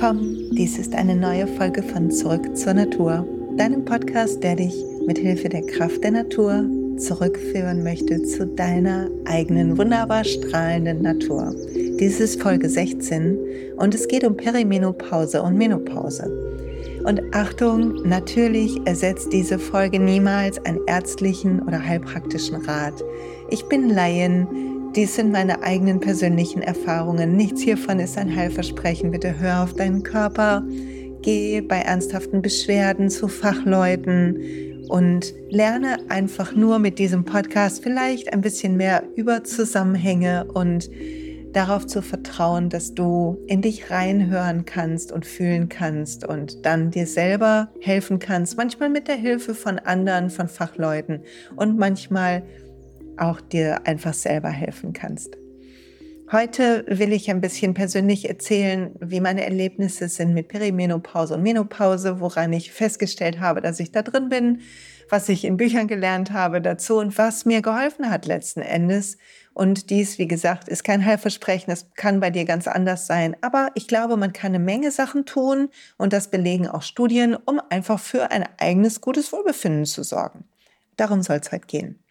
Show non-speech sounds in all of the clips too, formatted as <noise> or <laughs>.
willkommen. Dies ist eine neue Folge von Zurück zur Natur, deinem Podcast, der dich mit Hilfe der Kraft der Natur zurückführen möchte zu deiner eigenen wunderbar strahlenden Natur. Dies ist Folge 16 und es geht um Perimenopause und Menopause. Und Achtung, natürlich ersetzt diese Folge niemals einen ärztlichen oder heilpraktischen Rat. Ich bin Laien, dies sind meine eigenen persönlichen Erfahrungen. Nichts hiervon ist ein Heilversprechen. Bitte hör auf deinen Körper, geh bei ernsthaften Beschwerden zu Fachleuten und lerne einfach nur mit diesem Podcast vielleicht ein bisschen mehr über Zusammenhänge und darauf zu vertrauen, dass du in dich reinhören kannst und fühlen kannst und dann dir selber helfen kannst, manchmal mit der Hilfe von anderen, von Fachleuten und manchmal auch dir einfach selber helfen kannst. Heute will ich ein bisschen persönlich erzählen, wie meine Erlebnisse sind mit Perimenopause und Menopause, woran ich festgestellt habe, dass ich da drin bin, was ich in Büchern gelernt habe dazu und was mir geholfen hat letzten Endes. Und dies, wie gesagt, ist kein Heilversprechen, es kann bei dir ganz anders sein. Aber ich glaube, man kann eine Menge Sachen tun und das belegen auch Studien, um einfach für ein eigenes gutes Wohlbefinden zu sorgen. Darum soll es heute gehen.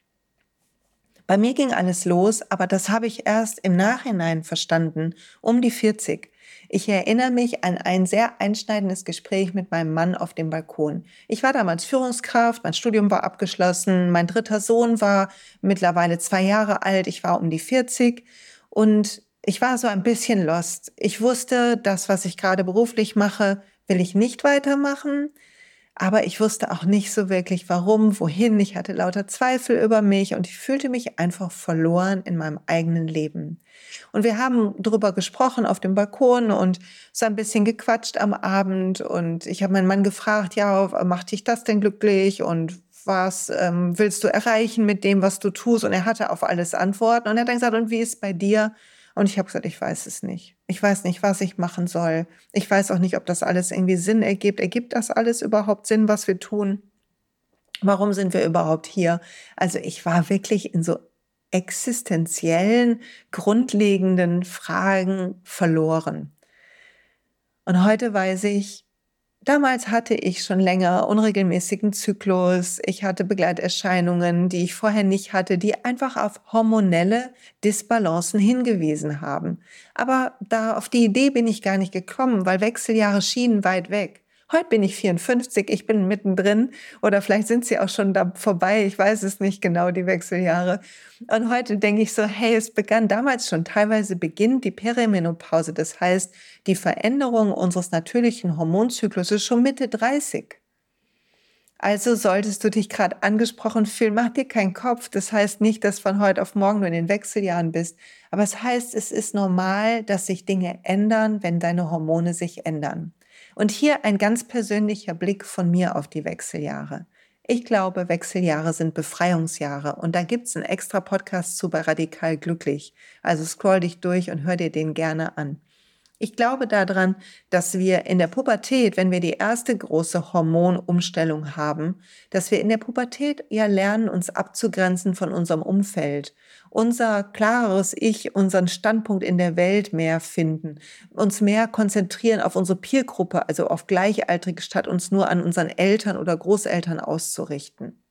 Bei mir ging alles los, aber das habe ich erst im Nachhinein verstanden, um die 40. Ich erinnere mich an ein sehr einschneidendes Gespräch mit meinem Mann auf dem Balkon. Ich war damals Führungskraft, mein Studium war abgeschlossen, mein dritter Sohn war mittlerweile zwei Jahre alt, ich war um die 40 und ich war so ein bisschen lost. Ich wusste, das, was ich gerade beruflich mache, will ich nicht weitermachen. Aber ich wusste auch nicht so wirklich, warum, wohin. Ich hatte lauter Zweifel über mich und ich fühlte mich einfach verloren in meinem eigenen Leben. Und wir haben darüber gesprochen auf dem Balkon und so ein bisschen gequatscht am Abend. Und ich habe meinen Mann gefragt, ja, macht dich das denn glücklich? Und was ähm, willst du erreichen mit dem, was du tust? Und er hatte auf alles Antworten. Und er hat dann gesagt, und wie ist bei dir? Und ich habe gesagt, ich weiß es nicht. Ich weiß nicht, was ich machen soll. Ich weiß auch nicht, ob das alles irgendwie Sinn ergibt. Ergibt das alles überhaupt Sinn, was wir tun? Warum sind wir überhaupt hier? Also ich war wirklich in so existenziellen, grundlegenden Fragen verloren. Und heute weiß ich, Damals hatte ich schon länger unregelmäßigen Zyklus. Ich hatte Begleiterscheinungen, die ich vorher nicht hatte, die einfach auf hormonelle Disbalancen hingewiesen haben. Aber da auf die Idee bin ich gar nicht gekommen, weil Wechseljahre schienen weit weg. Heute bin ich 54, ich bin mittendrin oder vielleicht sind sie auch schon da vorbei, ich weiß es nicht genau, die Wechseljahre. Und heute denke ich so, hey, es begann damals schon, teilweise beginnt die Perimenopause, das heißt die Veränderung unseres natürlichen Hormonzyklus schon Mitte 30. Also solltest du dich gerade angesprochen fühlen, mach dir keinen Kopf. Das heißt nicht, dass von heute auf morgen du in den Wechseljahren bist. Aber es heißt, es ist normal, dass sich Dinge ändern, wenn deine Hormone sich ändern. Und hier ein ganz persönlicher Blick von mir auf die Wechseljahre. Ich glaube, Wechseljahre sind Befreiungsjahre und da gibt's einen extra Podcast zu bei Radikal Glücklich. Also scroll dich durch und hör dir den gerne an. Ich glaube daran, dass wir in der Pubertät, wenn wir die erste große Hormonumstellung haben, dass wir in der Pubertät ja lernen, uns abzugrenzen von unserem Umfeld, unser klareres Ich, unseren Standpunkt in der Welt mehr finden, uns mehr konzentrieren auf unsere Peergruppe, also auf Gleichaltrige, statt uns nur an unseren Eltern oder Großeltern auszurichten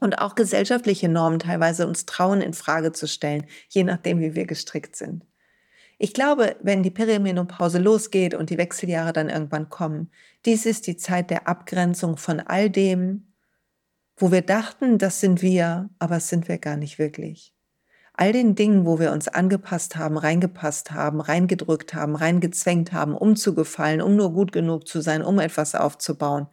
und auch gesellschaftliche Normen teilweise uns trauen in Frage zu stellen, je nachdem, wie wir gestrickt sind. Ich glaube, wenn die Perimenopause losgeht und die Wechseljahre dann irgendwann kommen, dies ist die Zeit der Abgrenzung von all dem, wo wir dachten, das sind wir, aber es sind wir gar nicht wirklich. All den Dingen, wo wir uns angepasst haben, reingepasst haben, reingedrückt haben, reingezwängt haben, um zu gefallen, um nur gut genug zu sein, um etwas aufzubauen,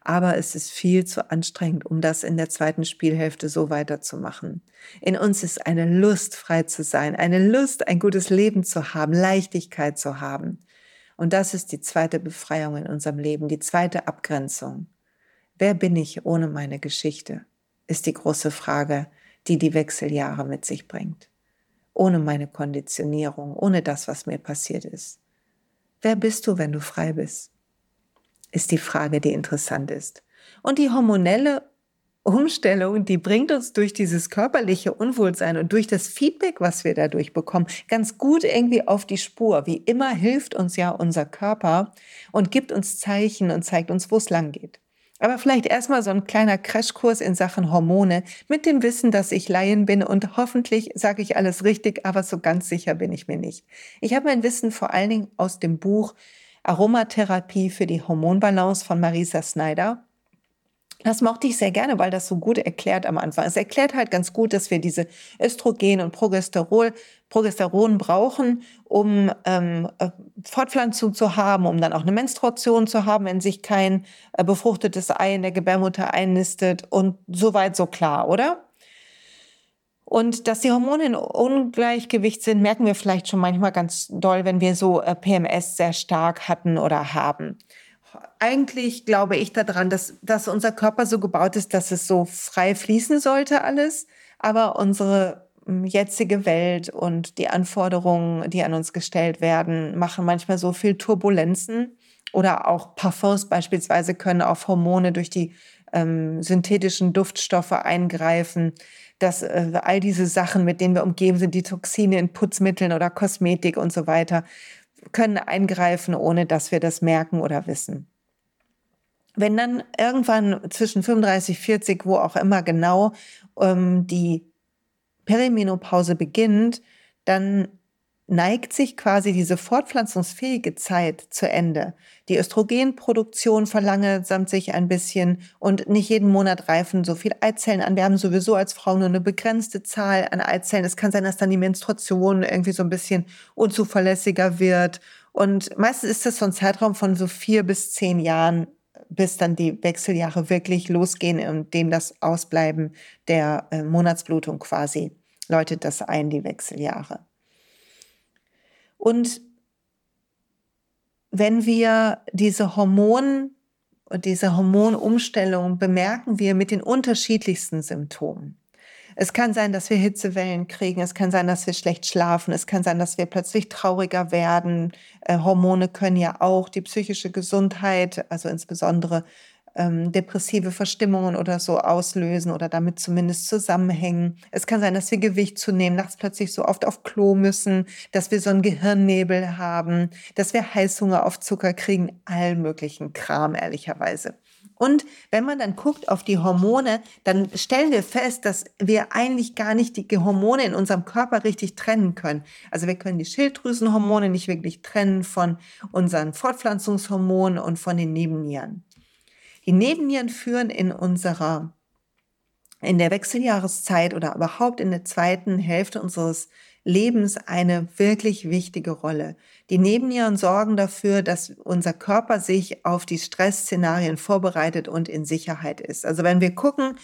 aber es ist viel zu anstrengend, um das in der zweiten Spielhälfte so weiterzumachen. In uns ist eine Lust, frei zu sein, eine Lust, ein gutes Leben zu haben, Leichtigkeit zu haben. Und das ist die zweite Befreiung in unserem Leben, die zweite Abgrenzung. Wer bin ich ohne meine Geschichte? Ist die große Frage, die die Wechseljahre mit sich bringt. Ohne meine Konditionierung, ohne das, was mir passiert ist. Wer bist du, wenn du frei bist? ist die Frage, die interessant ist. Und die hormonelle Umstellung, die bringt uns durch dieses körperliche Unwohlsein und durch das Feedback, was wir dadurch bekommen, ganz gut irgendwie auf die Spur. Wie immer hilft uns ja unser Körper und gibt uns Zeichen und zeigt uns, wo es lang geht. Aber vielleicht erstmal so ein kleiner Crashkurs in Sachen Hormone mit dem Wissen, dass ich Laien bin und hoffentlich sage ich alles richtig, aber so ganz sicher bin ich mir nicht. Ich habe mein Wissen vor allen Dingen aus dem Buch Aromatherapie für die Hormonbalance von Marisa Snyder das mochte ich sehr gerne, weil das so gut erklärt am Anfang. Es erklärt halt ganz gut, dass wir diese Östrogen und Progesteron, Progesteron brauchen, um ähm, äh, Fortpflanzung zu haben, um dann auch eine Menstruation zu haben, wenn sich kein äh, befruchtetes Ei in der Gebärmutter einnistet und so weit so klar, oder? Und dass die Hormone in Ungleichgewicht sind, merken wir vielleicht schon manchmal ganz doll, wenn wir so äh, PMS sehr stark hatten oder haben eigentlich glaube ich daran, dass, dass unser Körper so gebaut ist, dass es so frei fließen sollte alles. Aber unsere jetzige Welt und die Anforderungen, die an uns gestellt werden, machen manchmal so viel Turbulenzen. Oder auch Parfums beispielsweise können auf Hormone durch die ähm, synthetischen Duftstoffe eingreifen, dass äh, all diese Sachen, mit denen wir umgeben sind, die Toxine in Putzmitteln oder Kosmetik und so weiter, können eingreifen, ohne dass wir das merken oder wissen. Wenn dann irgendwann zwischen 35, 40, wo auch immer genau, ähm, die Perimenopause beginnt, dann neigt sich quasi diese fortpflanzungsfähige Zeit zu Ende. Die Östrogenproduktion verlangsamt sich ein bisschen und nicht jeden Monat reifen so viele Eizellen an. Wir haben sowieso als Frau nur eine begrenzte Zahl an Eizellen. Es kann sein, dass dann die Menstruation irgendwie so ein bisschen unzuverlässiger wird. Und meistens ist das so ein Zeitraum von so vier bis zehn Jahren, bis dann die Wechseljahre wirklich losgehen und dem das Ausbleiben der äh, Monatsblutung quasi läutet das ein, die Wechseljahre. Und wenn wir diese Hormon, diese Hormonumstellung bemerken wir mit den unterschiedlichsten Symptomen. Es kann sein, dass wir Hitzewellen kriegen. Es kann sein, dass wir schlecht schlafen. Es kann sein, dass wir plötzlich trauriger werden. Äh, Hormone können ja auch die psychische Gesundheit, also insbesondere ähm, depressive Verstimmungen oder so auslösen oder damit zumindest zusammenhängen. Es kann sein, dass wir Gewicht zunehmen, nachts plötzlich so oft auf Klo müssen, dass wir so einen Gehirnnebel haben, dass wir Heißhunger auf Zucker kriegen, all möglichen Kram, ehrlicherweise. Und wenn man dann guckt auf die Hormone, dann stellen wir fest, dass wir eigentlich gar nicht die Hormone in unserem Körper richtig trennen können. Also wir können die Schilddrüsenhormone nicht wirklich trennen von unseren Fortpflanzungshormonen und von den Nebennieren. Die Nebennieren führen in unserer, in der Wechseljahreszeit oder überhaupt in der zweiten Hälfte unseres Lebens eine wirklich wichtige Rolle. Die Nebennieren sorgen dafür, dass unser Körper sich auf die Stressszenarien vorbereitet und in Sicherheit ist. Also wenn wir gucken,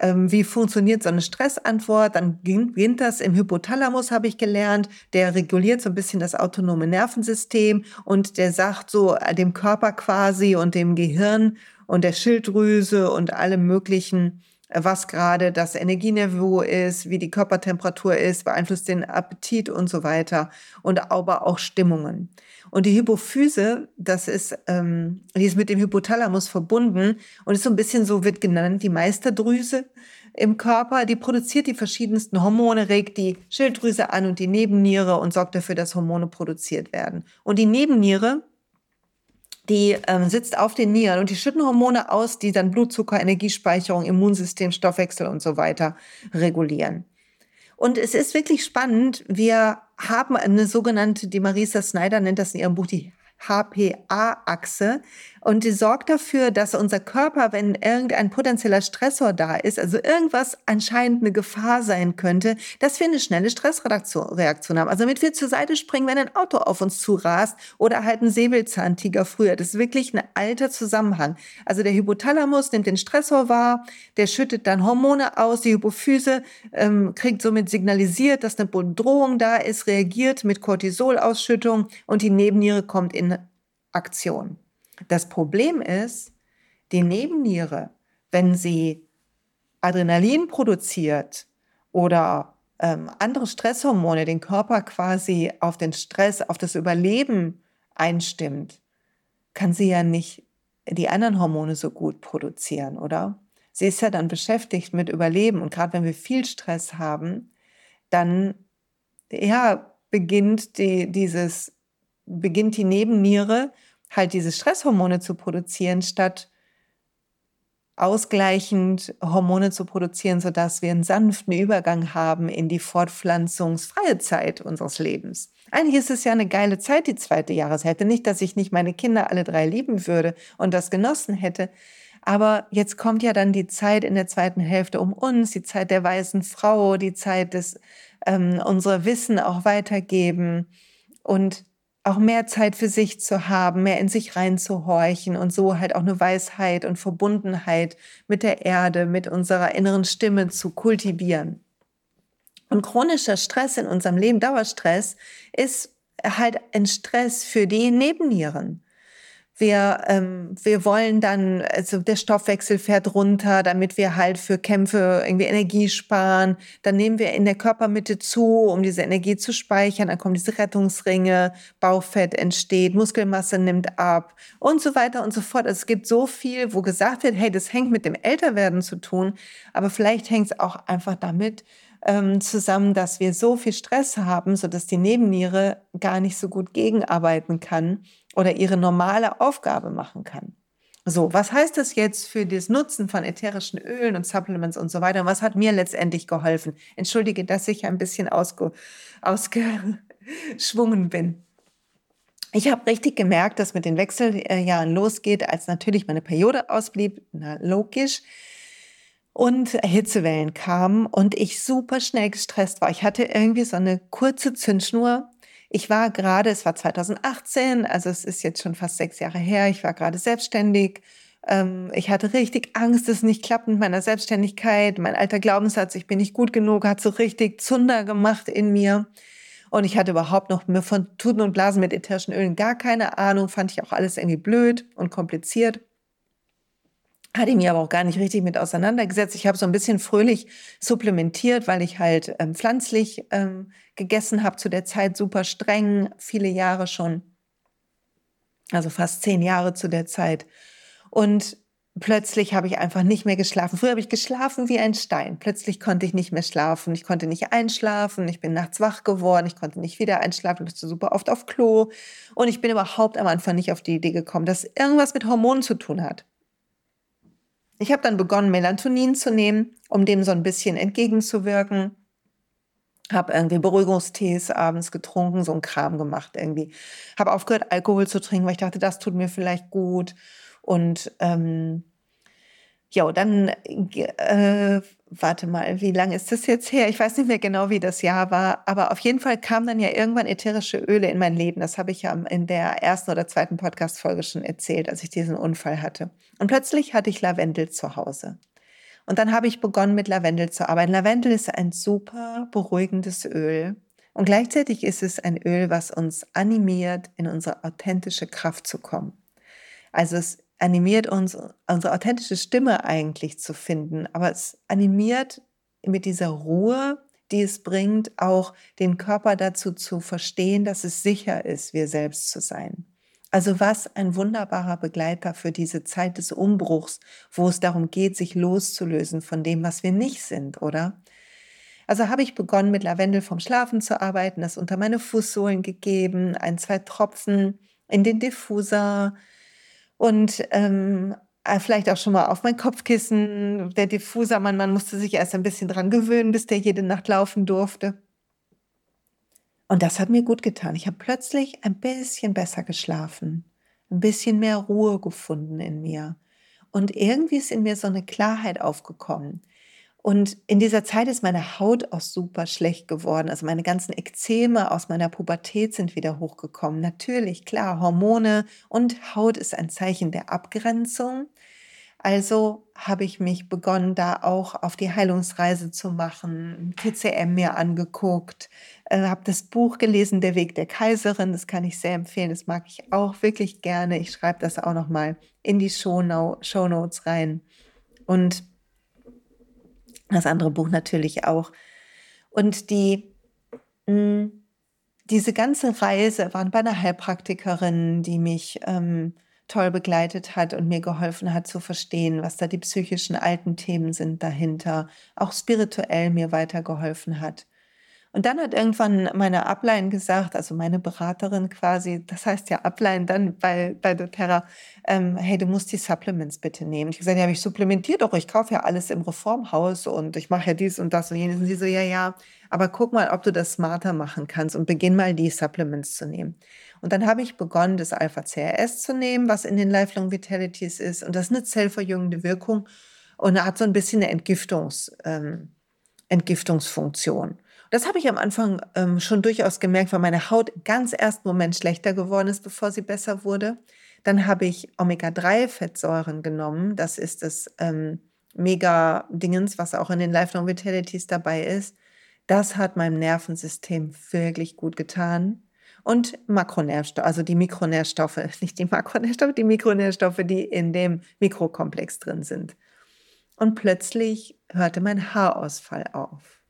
ähm, wie funktioniert so eine Stressantwort, dann beginnt das im Hypothalamus, habe ich gelernt. Der reguliert so ein bisschen das autonome Nervensystem und der sagt so dem Körper quasi und dem Gehirn, und der Schilddrüse und allem möglichen, was gerade das Energieniveau ist, wie die Körpertemperatur ist, beeinflusst den Appetit und so weiter und aber auch Stimmungen. Und die Hypophyse, das ist, ähm, die ist mit dem Hypothalamus verbunden und ist so ein bisschen so, wird genannt, die Meisterdrüse im Körper. Die produziert die verschiedensten Hormone, regt die Schilddrüse an und die Nebenniere und sorgt dafür, dass Hormone produziert werden. Und die Nebenniere, die ähm, sitzt auf den Nieren und die schütten Hormone aus, die dann Blutzucker, Energiespeicherung, Immunsystem, Stoffwechsel und so weiter regulieren. Und es ist wirklich spannend. Wir haben eine sogenannte, die Marisa Snyder nennt das in ihrem Buch die HPA-Achse und die sorgt dafür, dass unser Körper, wenn irgendein potenzieller Stressor da ist, also irgendwas anscheinend eine Gefahr sein könnte, dass wir eine schnelle Stressreaktion haben. Also damit wir zur Seite springen, wenn ein Auto auf uns zurast oder halt ein Säbelzahntiger früher. Das ist wirklich ein alter Zusammenhang. Also der Hypothalamus nimmt den Stressor wahr, der schüttet dann Hormone aus, die Hypophyse ähm, kriegt somit signalisiert, dass eine Bedrohung da ist, reagiert mit Cortisolausschüttung und die Nebenniere kommt in Aktion. Das Problem ist, die Nebenniere, wenn sie Adrenalin produziert oder ähm, andere Stresshormone den Körper quasi auf den Stress, auf das Überleben einstimmt, kann sie ja nicht die anderen Hormone so gut produzieren, oder? sie ist ja dann beschäftigt mit Überleben. Und gerade wenn wir viel Stress haben, dann ja, beginnt die, dieses, beginnt die Nebenniere halt diese Stresshormone zu produzieren, statt ausgleichend Hormone zu produzieren, sodass wir einen sanften Übergang haben in die fortpflanzungsfreie Zeit unseres Lebens. Eigentlich ist es ja eine geile Zeit, die zweite Jahreshälfte. Nicht, dass ich nicht meine Kinder alle drei lieben würde und das genossen hätte. Aber jetzt kommt ja dann die Zeit in der zweiten Hälfte um uns, die Zeit der weißen Frau, die Zeit des ähm, unser Wissen auch weitergeben und auch mehr Zeit für sich zu haben, mehr in sich reinzuhorchen und so halt auch eine Weisheit und Verbundenheit mit der Erde, mit unserer inneren Stimme zu kultivieren. Und chronischer Stress in unserem Leben, Dauerstress, ist halt ein Stress für die Nebennieren. Wir, ähm, wir wollen dann, also der Stoffwechsel fährt runter, damit wir halt für Kämpfe irgendwie Energie sparen. Dann nehmen wir in der Körpermitte zu, um diese Energie zu speichern. Dann kommen diese Rettungsringe, Bauchfett entsteht, Muskelmasse nimmt ab und so weiter und so fort. Also es gibt so viel, wo gesagt wird, hey, das hängt mit dem Älterwerden zu tun, aber vielleicht hängt es auch einfach damit, ähm, zusammen, dass wir so viel Stress haben, sodass die Nebenniere gar nicht so gut gegenarbeiten kann oder ihre normale Aufgabe machen kann. So, was heißt das jetzt für das Nutzen von ätherischen Ölen und Supplements und so weiter? Und was hat mir letztendlich geholfen? Entschuldige, dass ich ein bisschen ausge, ausgeschwungen bin. Ich habe richtig gemerkt, dass mit den Wechseljahren losgeht, als natürlich meine Periode ausblieb, na logisch, und Hitzewellen kamen und ich super schnell gestresst war. Ich hatte irgendwie so eine kurze Zündschnur. Ich war gerade, es war 2018, also es ist jetzt schon fast sechs Jahre her, ich war gerade selbstständig. Ähm, ich hatte richtig Angst, dass es nicht klappt mit meiner Selbstständigkeit. Mein alter Glaubenssatz, ich bin nicht gut genug, hat so richtig Zunder gemacht in mir. Und ich hatte überhaupt noch von Tuten und Blasen mit ätherischen Ölen gar keine Ahnung, fand ich auch alles irgendwie blöd und kompliziert hatte mich aber auch gar nicht richtig mit auseinandergesetzt. Ich habe so ein bisschen fröhlich supplementiert, weil ich halt ähm, pflanzlich ähm, gegessen habe zu der Zeit, super streng, viele Jahre schon, also fast zehn Jahre zu der Zeit. Und plötzlich habe ich einfach nicht mehr geschlafen. Früher habe ich geschlafen wie ein Stein. Plötzlich konnte ich nicht mehr schlafen. Ich konnte nicht einschlafen. Ich bin nachts wach geworden. Ich konnte nicht wieder einschlafen. Ich musste super oft auf Klo. Und ich bin überhaupt am Anfang nicht auf die Idee gekommen, dass irgendwas mit Hormonen zu tun hat. Ich habe dann begonnen, Melatonin zu nehmen, um dem so ein bisschen entgegenzuwirken. Habe irgendwie Beruhigungstees abends getrunken, so ein Kram gemacht irgendwie. Habe aufgehört, Alkohol zu trinken, weil ich dachte, das tut mir vielleicht gut. Und ähm, ja, dann äh, warte mal, wie lange ist das jetzt her? Ich weiß nicht mehr genau, wie das Jahr war, aber auf jeden Fall kamen dann ja irgendwann ätherische Öle in mein Leben. Das habe ich ja in der ersten oder zweiten Podcast-Folge schon erzählt, als ich diesen Unfall hatte. Und plötzlich hatte ich Lavendel zu Hause. Und dann habe ich begonnen, mit Lavendel zu arbeiten. Lavendel ist ein super beruhigendes Öl. Und gleichzeitig ist es ein Öl, was uns animiert, in unsere authentische Kraft zu kommen. Also es animiert uns, unsere authentische Stimme eigentlich zu finden. Aber es animiert mit dieser Ruhe, die es bringt, auch den Körper dazu zu verstehen, dass es sicher ist, wir selbst zu sein. Also was ein wunderbarer Begleiter für diese Zeit des Umbruchs, wo es darum geht, sich loszulösen von dem, was wir nicht sind, oder? Also habe ich begonnen, mit Lavendel vom Schlafen zu arbeiten, das unter meine Fußsohlen gegeben, ein, zwei Tropfen in den Diffuser, und ähm, äh, vielleicht auch schon mal auf mein Kopfkissen. Der Diffuser, man, man musste sich erst ein bisschen dran gewöhnen, bis der jede Nacht laufen durfte. Und das hat mir gut getan. Ich habe plötzlich ein bisschen besser geschlafen, ein bisschen mehr Ruhe gefunden in mir. Und irgendwie ist in mir so eine Klarheit aufgekommen. Und in dieser Zeit ist meine Haut auch super schlecht geworden. Also meine ganzen Ekzeme aus meiner Pubertät sind wieder hochgekommen. Natürlich, klar, Hormone und Haut ist ein Zeichen der Abgrenzung. Also habe ich mich begonnen, da auch auf die Heilungsreise zu machen, TCM mir angeguckt, äh, habe das Buch gelesen, Der Weg der Kaiserin. Das kann ich sehr empfehlen. Das mag ich auch wirklich gerne. Ich schreibe das auch noch mal in die Show Notes rein. Und das andere Buch natürlich auch. Und die, mh, hm, diese ganze Reise waren bei einer Heilpraktikerin, die mich ähm, toll begleitet hat und mir geholfen hat zu verstehen, was da die psychischen alten Themen sind dahinter, auch spirituell mir weitergeholfen hat. Und dann hat irgendwann meine Upline gesagt, also meine Beraterin quasi, das heißt ja Upline dann bei, bei doTERRA, ähm, hey, du musst die Supplements bitte nehmen. Ich gesagt, ja, ich supplementiere doch, ich kaufe ja alles im Reformhaus und ich mache ja dies und das und jenes. Und sie so, ja, ja, aber guck mal, ob du das smarter machen kannst und beginn mal die Supplements zu nehmen. Und dann habe ich begonnen, das Alpha-CRS zu nehmen, was in den Lifelong Vitalities ist. Und das ist eine zellverjüngende Wirkung und hat so ein bisschen eine Entgiftungs, ähm, Entgiftungsfunktion. Das habe ich am Anfang ähm, schon durchaus gemerkt, weil meine Haut ganz ersten Moment schlechter geworden ist, bevor sie besser wurde. Dann habe ich Omega-3-Fettsäuren genommen. Das ist das ähm, Mega-Dingens, was auch in den Lifelong Vitalities dabei ist. Das hat meinem Nervensystem wirklich gut getan. Und Makronährstoffe, also die Mikronährstoffe, <laughs> nicht die Makronährstoffe, die Mikronährstoffe, die in dem Mikrokomplex drin sind. Und plötzlich hörte mein Haarausfall auf.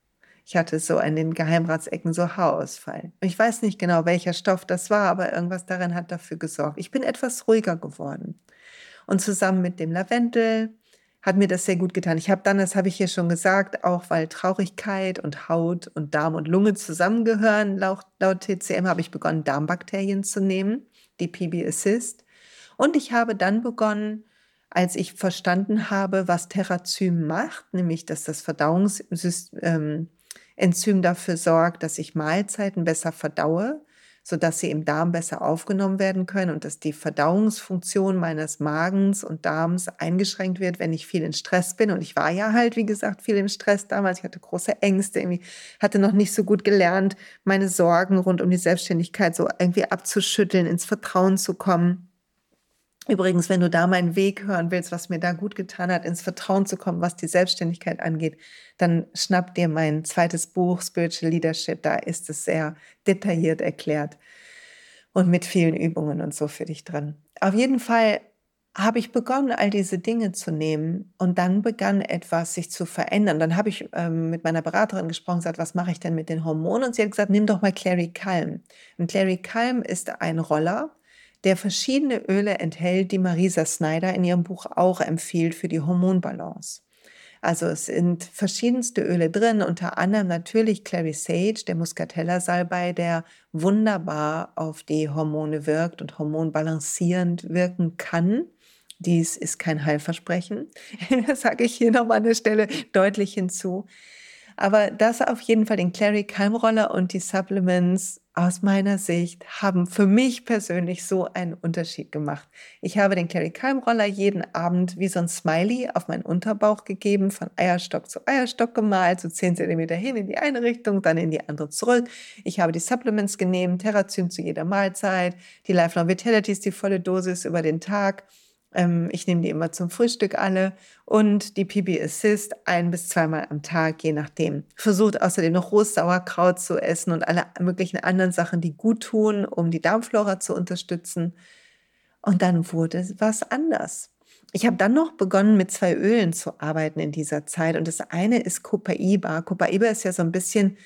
Ich hatte so an den Geheimratsecken so Haarausfall. Ich weiß nicht genau, welcher Stoff das war, aber irgendwas darin hat dafür gesorgt. Ich bin etwas ruhiger geworden. Und zusammen mit dem Lavendel hat mir das sehr gut getan. Ich habe dann, das habe ich hier schon gesagt, auch weil Traurigkeit und Haut und Darm und Lunge zusammengehören, laut, laut TCM habe ich begonnen, Darmbakterien zu nehmen, die PB Assist. Und ich habe dann begonnen, als ich verstanden habe, was Terrazym macht, nämlich dass das Verdauungssystem, ähm, dafür sorgt, dass ich Mahlzeiten besser verdaue, sodass sie im Darm besser aufgenommen werden können und dass die Verdauungsfunktion meines Magens und Darms eingeschränkt wird, wenn ich viel in Stress bin. Und ich war ja halt, wie gesagt, viel im Stress damals. Ich hatte große Ängste, irgendwie hatte noch nicht so gut gelernt, meine Sorgen rund um die Selbstständigkeit so irgendwie abzuschütteln, ins Vertrauen zu kommen. Übrigens, wenn du da meinen Weg hören willst, was mir da gut getan hat, ins Vertrauen zu kommen, was die Selbstständigkeit angeht, dann schnapp dir mein zweites Buch Spiritual Leadership. Da ist es sehr detailliert erklärt und mit vielen Übungen und so für dich drin. Auf jeden Fall habe ich begonnen, all diese Dinge zu nehmen und dann begann etwas sich zu verändern. Dann habe ich ähm, mit meiner Beraterin gesprochen, gesagt, was mache ich denn mit den Hormonen? Und sie hat gesagt, nimm doch mal Clary Calm. Und Clary Calm ist ein Roller, der verschiedene Öle enthält, die Marisa Snyder in ihrem Buch auch empfiehlt für die Hormonbalance. Also es sind verschiedenste Öle drin, unter anderem natürlich Clary Sage, der Muscatella-Salbei, der wunderbar auf die Hormone wirkt und hormonbalancierend wirken kann. Dies ist kein Heilversprechen. <laughs> Das sage ich hier nochmal an der Stelle deutlich hinzu. Aber das auf jeden Fall den Clary Keimroller und die Supplements aus meiner Sicht haben für mich persönlich so einen Unterschied gemacht. Ich habe den Clary Keimroller jeden Abend wie so ein Smiley auf meinen Unterbauch gegeben, von Eierstock zu Eierstock gemalt, so 10 cm hin in die eine Richtung, dann in die andere zurück. Ich habe die Supplements genommen, Terrazym zu jeder Mahlzeit, die Lifelong Vitalities, die volle Dosis über den Tag ich nehme die immer zum Frühstück alle und die PB Assist ein bis zweimal am Tag, je nachdem. Versucht außerdem noch rohes Sauerkraut zu essen und alle möglichen anderen Sachen, die gut tun, um die Darmflora zu unterstützen. Und dann wurde was anders. Ich habe dann noch begonnen, mit zwei Ölen zu arbeiten in dieser Zeit. Und das eine ist Copaiba. Copaiba ist ja so ein bisschen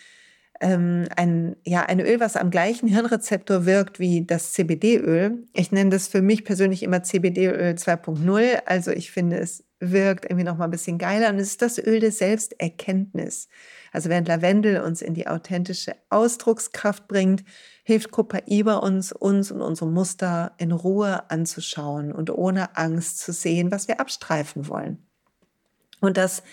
ähm, ein, ja, ein Öl, was am gleichen Hirnrezeptor wirkt wie das CBD-Öl. Ich nenne das für mich persönlich immer CBD-Öl 2.0. Also ich finde, es wirkt irgendwie noch mal ein bisschen geiler und es ist das Öl der Selbsterkenntnis. Also während Lavendel uns in die authentische Ausdruckskraft bringt, hilft Copaiba uns, uns und unsere Muster in Ruhe anzuschauen und ohne Angst zu sehen, was wir abstreifen wollen. Und das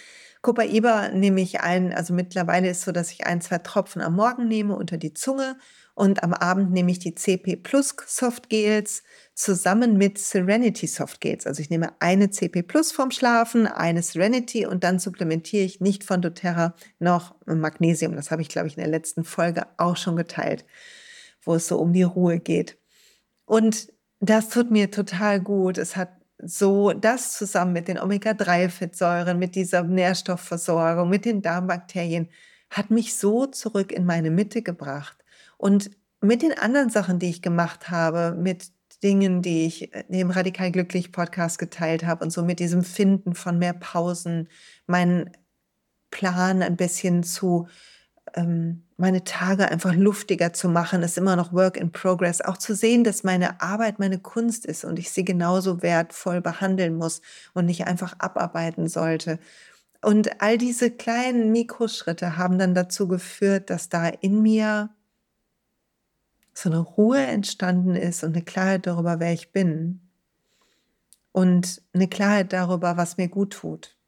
Copaiba nehme ich ein, also mittlerweile ist so, dass ich ein, zwei Tropfen am Morgen nehme unter die Zunge und am Abend nehme ich die CP Plus Softgels zusammen mit Serenity Softgels. Also ich nehme eine CP Plus vorm Schlafen, eine Serenity und dann supplementiere ich nicht von doTERRA noch Magnesium. Das habe ich, glaube ich, in der letzten Folge auch schon geteilt, wo es so um die Ruhe geht. Und das tut mir total gut. Es hat so das zusammen mit den Omega-3-Fettsäuren, mit dieser Nährstoffversorgung, mit den Darmbakterien, hat mich so zurück in meine Mitte gebracht. Und mit den anderen Sachen, die ich gemacht habe, mit Dingen, die ich im Radikal Glücklich Podcast geteilt habe und so mit diesem Finden von mehr Pausen, meinen Plan ein bisschen zu meine Tage einfach luftiger zu machen, ist immer noch Work in Progress. Auch zu sehen, dass meine Arbeit meine Kunst ist und ich sie genauso wertvoll behandeln muss und nicht einfach abarbeiten sollte. Und all diese kleinen Mikroschritte haben dann dazu geführt, dass da in mir so eine Ruhe entstanden ist und eine Klarheit darüber, wer ich bin. Und eine Klarheit darüber, was mir gut tut.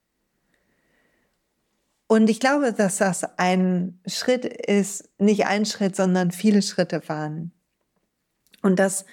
Und ich glaube, dass das ein Schritt ist, nicht ein Schritt, sondern viele Schritte waren. Und dass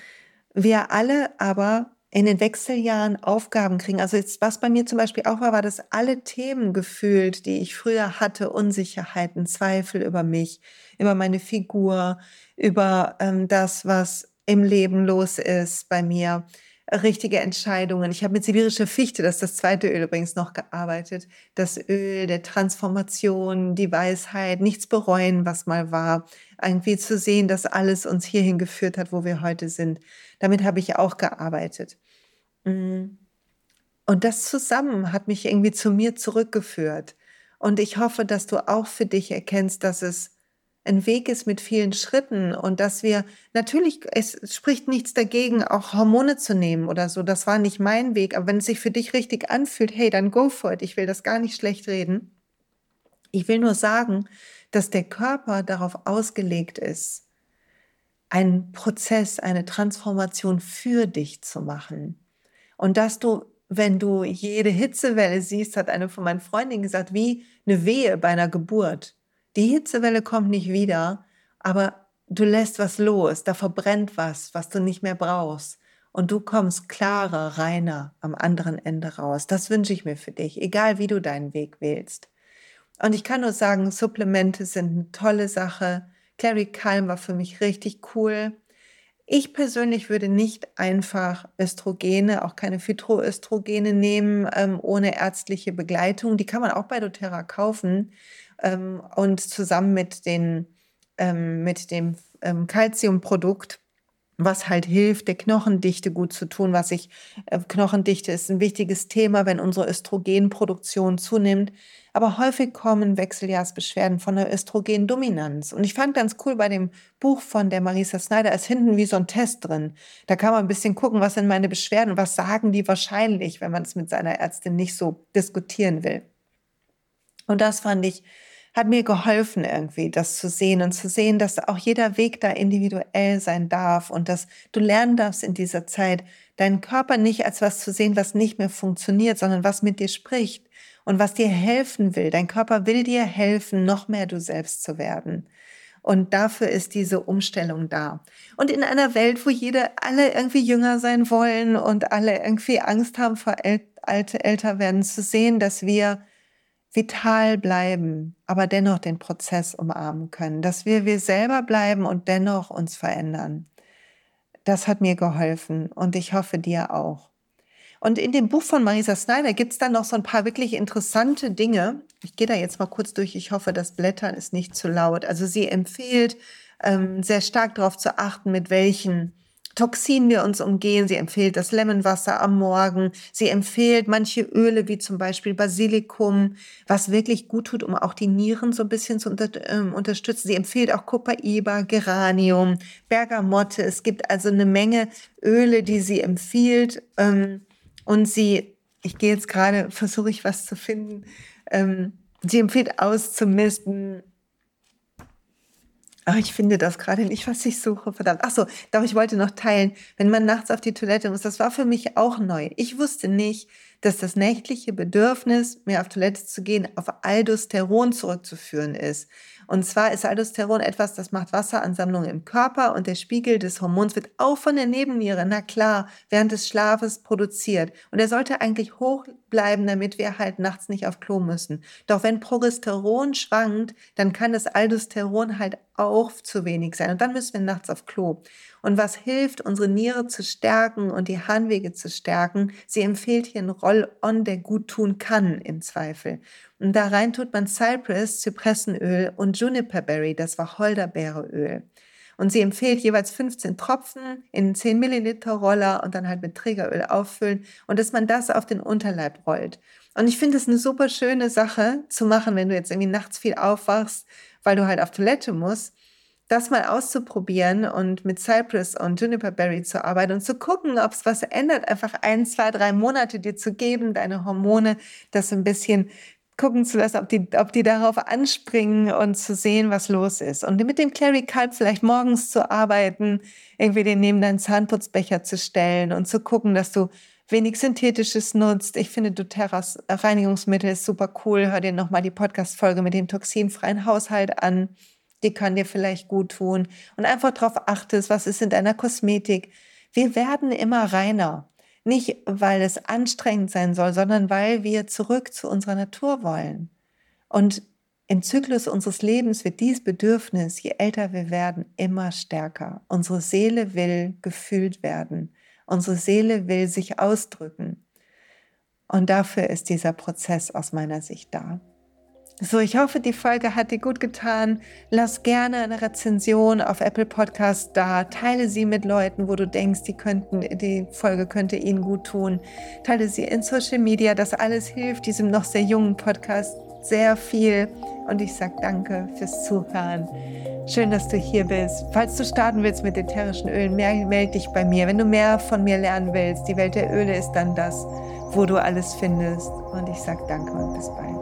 wir alle aber in den Wechseljahren Aufgaben kriegen. Also jetzt, was bei mir zum Beispiel auch war, war, dass alle Themen gefühlt, die ich früher hatte, Unsicherheiten, Zweifel über mich, über meine Figur, über ähm, das, was im Leben los ist bei mir, richtige Entscheidungen. Ich habe mit sibirischer Fichte, das ist das zweite Öl übrigens noch gearbeitet. Das Öl der Transformation, die Weisheit, nichts bereuen, was mal war. Irgendwie zu sehen, dass alles uns hierhin geführt hat, wo wir heute sind. Damit habe ich auch gearbeitet. Mm. Und das zusammen hat mich irgendwie zu mir zurückgeführt. Und ich hoffe, dass du auch für dich erkennst, dass es ein Weg ist mit vielen Schritten und dass wir natürlich, es spricht nichts dagegen, auch Hormone zu nehmen oder so. Das war nicht mein Weg, aber wenn es sich für dich richtig anfühlt, hey, dann go for it. Ich will das gar nicht schlecht reden. Ich will nur sagen, dass der Körper darauf ausgelegt ist, einen Prozess, eine Transformation für dich zu machen. Und dass du, wenn du jede Hitzewelle siehst, hat eine von meinen Freundinnen gesagt, wie eine Wehe bei einer Geburt. Die Hitzewelle kommt nicht wieder, aber du lässt was los, da verbrennt was, was du nicht mehr brauchst. Und du kommst klarer, reiner am anderen Ende raus. Das wünsche ich mir für dich, egal wie du deinen Weg wählst. Und ich kann nur sagen, Supplemente sind eine tolle Sache. Clary Calm war für mich richtig cool. Ich persönlich würde nicht einfach Östrogene, auch keine Phytoöstrogene nehmen, ähm, ohne ärztliche Begleitung. Die kann man auch bei doTERRA kaufen ähm, und zusammen mit, den, ähm, mit dem ähm, Calciumprodukt was halt hilft, der Knochendichte gut zu tun. Was ich, äh, Knochendichte ist ein wichtiges Thema, wenn unsere Östrogenproduktion zunimmt. Aber häufig kommen Wechseljahrsbeschwerden von der Östrogendominanz. Und ich fand ganz cool bei dem Buch von der Marisa Snyder, ist hinten wie so ein Test drin. Da kann man ein bisschen gucken, was sind meine Beschwerden und was sagen die wahrscheinlich, wenn man es mit seiner Ärztin nicht so diskutieren will. Und das fand ich hat mir geholfen, irgendwie das zu sehen und zu sehen, dass auch jeder Weg da individuell sein darf und dass du lernen darfst in dieser Zeit, deinen Körper nicht als was zu sehen, was nicht mehr funktioniert, sondern was mit dir spricht und was dir helfen will. Dein Körper will dir helfen, noch mehr du selbst zu werden. Und dafür ist diese Umstellung da. Und in einer Welt, wo jede, alle irgendwie jünger sein wollen und alle irgendwie Angst haben vor alte, älter werden, zu sehen, dass wir vital bleiben, aber dennoch den Prozess umarmen können, dass wir wir selber bleiben und dennoch uns verändern. Das hat mir geholfen und ich hoffe dir auch. Und in dem Buch von Marisa Snyder gibt es dann noch so ein paar wirklich interessante Dinge. Ich gehe da jetzt mal kurz durch. Ich hoffe, das Blättern ist nicht zu laut. Also sie empfiehlt, ähm, sehr stark darauf zu achten, mit welchen Toxin wir uns umgehen. Sie empfiehlt das Lemonwasser am Morgen. Sie empfiehlt manche Öle wie zum Beispiel Basilikum, was wirklich gut tut, um auch die Nieren so ein bisschen zu unter, ähm, unterstützen. Sie empfiehlt auch Copaiba, Geranium, Bergamotte. Es gibt also eine Menge Öle, die sie empfiehlt. Ähm, und sie, ich gehe jetzt gerade, versuche ich was zu finden. Ähm, sie empfiehlt auszumisten Ach, ich finde das gerade nicht, was ich suche. Verdammt. Ach so, doch, ich wollte noch teilen, wenn man nachts auf die Toilette muss, das war für mich auch neu. Ich wusste nicht, dass das nächtliche Bedürfnis, mehr auf Toilette zu gehen, auf Aldosteron zurückzuführen ist. Und zwar ist Aldosteron etwas, das macht Wasseransammlungen im Körper und der Spiegel des Hormons wird auch von der Nebenniere, na klar, während des Schlafes produziert. Und er sollte eigentlich hoch bleiben, damit wir halt nachts nicht auf Klo müssen. Doch wenn Progesteron schwankt, dann kann das Aldosteron halt auch zu wenig sein und dann müssen wir nachts auf Klo. Und was hilft, unsere Niere zu stärken und die Harnwege zu stärken? Sie empfiehlt hier einen Roll-On, der gut tun kann im Zweifel. Und da rein tut man Cypress, Zypressenöl und Juniperberry, das Wacholderbeereöl. Und sie empfiehlt jeweils 15 Tropfen in 10 Milliliter Roller und dann halt mit Trägeröl auffüllen und dass man das auf den Unterleib rollt. Und ich finde es eine super schöne Sache zu machen, wenn du jetzt irgendwie nachts viel aufwachst, weil du halt auf Toilette musst, das mal auszuprobieren und mit Cypress und Juniper Berry zu arbeiten und zu gucken, ob es was ändert, einfach ein, zwei, drei Monate dir zu geben, deine Hormone, das ein bisschen gucken zu lassen, ob die, ob die darauf anspringen und zu sehen, was los ist. Und mit dem Clary Kalb vielleicht morgens zu arbeiten, irgendwie den neben deinen Zahnputzbecher zu stellen und zu gucken, dass du wenig Synthetisches nutzt. Ich finde doTERRAs Reinigungsmittel ist super cool. Hör dir nochmal die Podcast-Folge mit dem toxinfreien Haushalt an die kann dir vielleicht gut tun und einfach darauf achtest, was ist in deiner Kosmetik. Wir werden immer reiner. Nicht, weil es anstrengend sein soll, sondern weil wir zurück zu unserer Natur wollen. Und im Zyklus unseres Lebens wird dieses Bedürfnis, je älter wir werden, immer stärker. Unsere Seele will gefühlt werden. Unsere Seele will sich ausdrücken. Und dafür ist dieser Prozess aus meiner Sicht da. So, ich hoffe, die Folge hat dir gut getan. Lass gerne eine Rezension auf Apple Podcast da. Teile sie mit Leuten, wo du denkst, die könnten, die Folge könnte ihnen gut tun. Teile sie in Social Media. Das alles hilft diesem noch sehr jungen Podcast sehr viel. Und ich sage danke fürs Zuhören. Schön, dass du hier bist. Falls du starten willst mit ätherischen Ölen, melde dich bei mir. Wenn du mehr von mir lernen willst, die Welt der Öle ist dann das, wo du alles findest. Und ich sage danke und bis bald.